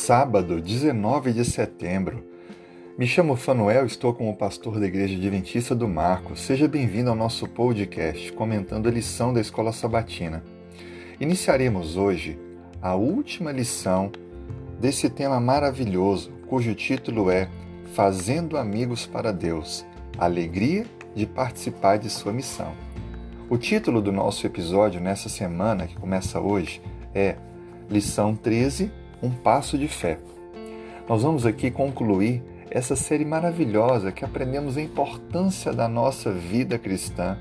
sábado, 19 de setembro. Me chamo Fanuel, estou como pastor da Igreja Adventista do Marco. Seja bem-vindo ao nosso podcast, comentando a lição da Escola Sabatina. Iniciaremos hoje a última lição desse tema maravilhoso, cujo título é Fazendo Amigos para Deus Alegria de participar de sua missão. O título do nosso episódio nessa semana, que começa hoje, é Lição 13 um passo de fé. Nós vamos aqui concluir essa série maravilhosa que aprendemos a importância da nossa vida cristã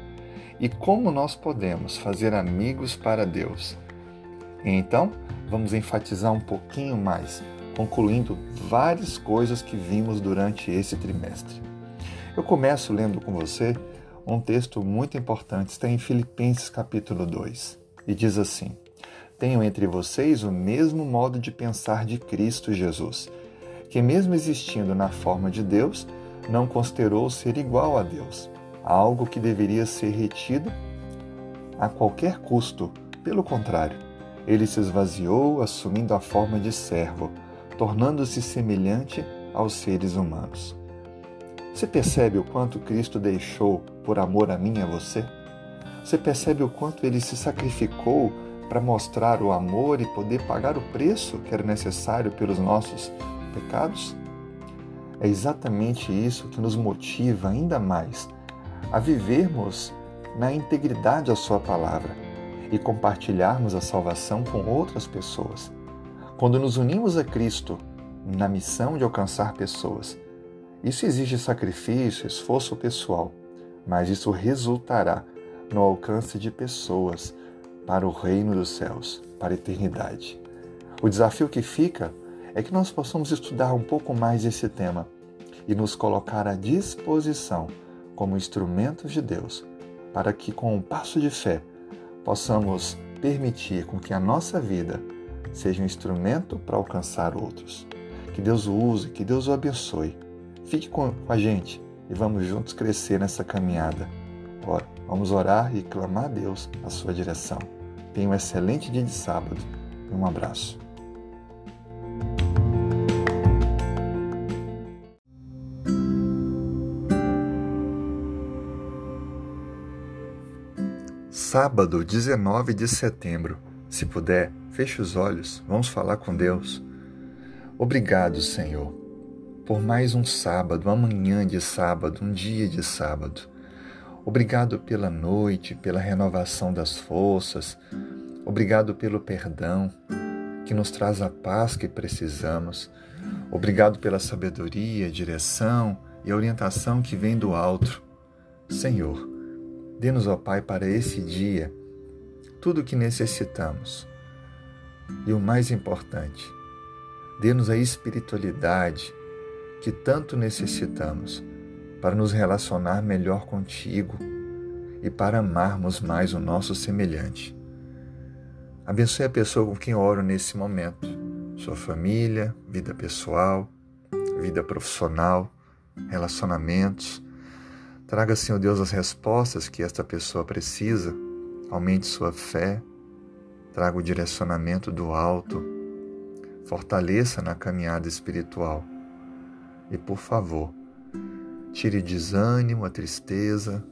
e como nós podemos fazer amigos para Deus. Então, vamos enfatizar um pouquinho mais, concluindo várias coisas que vimos durante esse trimestre. Eu começo lendo com você um texto muito importante, está em Filipenses capítulo 2, e diz assim: tenham entre vocês o mesmo modo de pensar de Cristo Jesus, que, mesmo existindo na forma de Deus, não considerou ser igual a Deus, algo que deveria ser retido a qualquer custo. Pelo contrário, ele se esvaziou, assumindo a forma de servo, tornando-se semelhante aos seres humanos. Você percebe o quanto Cristo deixou por amor a mim e a você? Você percebe o quanto ele se sacrificou para mostrar o amor e poder pagar o preço que era necessário pelos nossos pecados? É exatamente isso que nos motiva ainda mais a vivermos na integridade da Sua palavra e compartilharmos a salvação com outras pessoas. Quando nos unimos a Cristo na missão de alcançar pessoas, isso exige sacrifício, esforço pessoal, mas isso resultará no alcance de pessoas para o reino dos céus, para a eternidade. O desafio que fica é que nós possamos estudar um pouco mais esse tema e nos colocar à disposição como instrumentos de Deus, para que com um passo de fé possamos permitir com que a nossa vida seja um instrumento para alcançar outros. Que Deus o use, que Deus o abençoe. Fique com a gente e vamos juntos crescer nessa caminhada. Ora, vamos orar e clamar a Deus a sua direção. Tenha um excelente dia de sábado e um abraço. Sábado, 19 de setembro. Se puder, feche os olhos, vamos falar com Deus. Obrigado, Senhor, por mais um sábado, uma manhã de sábado, um dia de sábado. Obrigado pela noite, pela renovação das forças. Obrigado pelo perdão que nos traz a paz que precisamos. Obrigado pela sabedoria, direção e orientação que vem do alto. Senhor, dê-nos, ó Pai, para esse dia tudo o que necessitamos. E o mais importante, dê-nos a espiritualidade que tanto necessitamos para nos relacionar melhor contigo e para amarmos mais o nosso semelhante. Abençoe a pessoa com quem oro nesse momento, sua família, vida pessoal, vida profissional, relacionamentos. Traga, Senhor Deus, as respostas que esta pessoa precisa, aumente sua fé, traga o direcionamento do alto, fortaleça na caminhada espiritual. E, por favor, Tire desânimo, a tristeza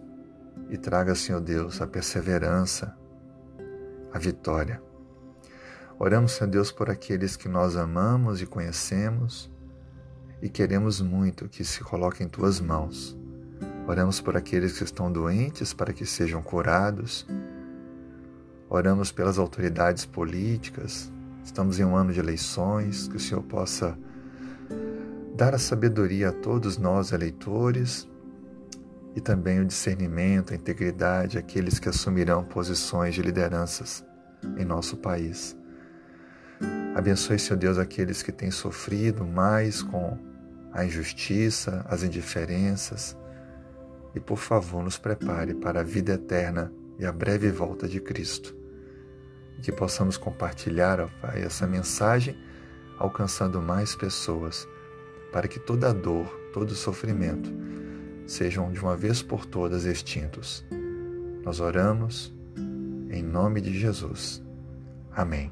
e traga, Senhor Deus, a perseverança, a vitória. Oramos, Senhor Deus, por aqueles que nós amamos e conhecemos e queremos muito que se coloquem em tuas mãos. Oramos por aqueles que estão doentes para que sejam curados. Oramos pelas autoridades políticas. Estamos em um ano de eleições, que o Senhor possa dar a sabedoria a todos nós, eleitores, e também o discernimento, a integridade àqueles que assumirão posições de lideranças em nosso país. Abençoe, Senhor Deus, aqueles que têm sofrido mais com a injustiça, as indiferenças, e por favor nos prepare para a vida eterna e a breve volta de Cristo. Que possamos compartilhar, Pai, essa mensagem alcançando mais pessoas para que toda dor, todo sofrimento sejam de uma vez por todas extintos. Nós oramos em nome de Jesus. Amém.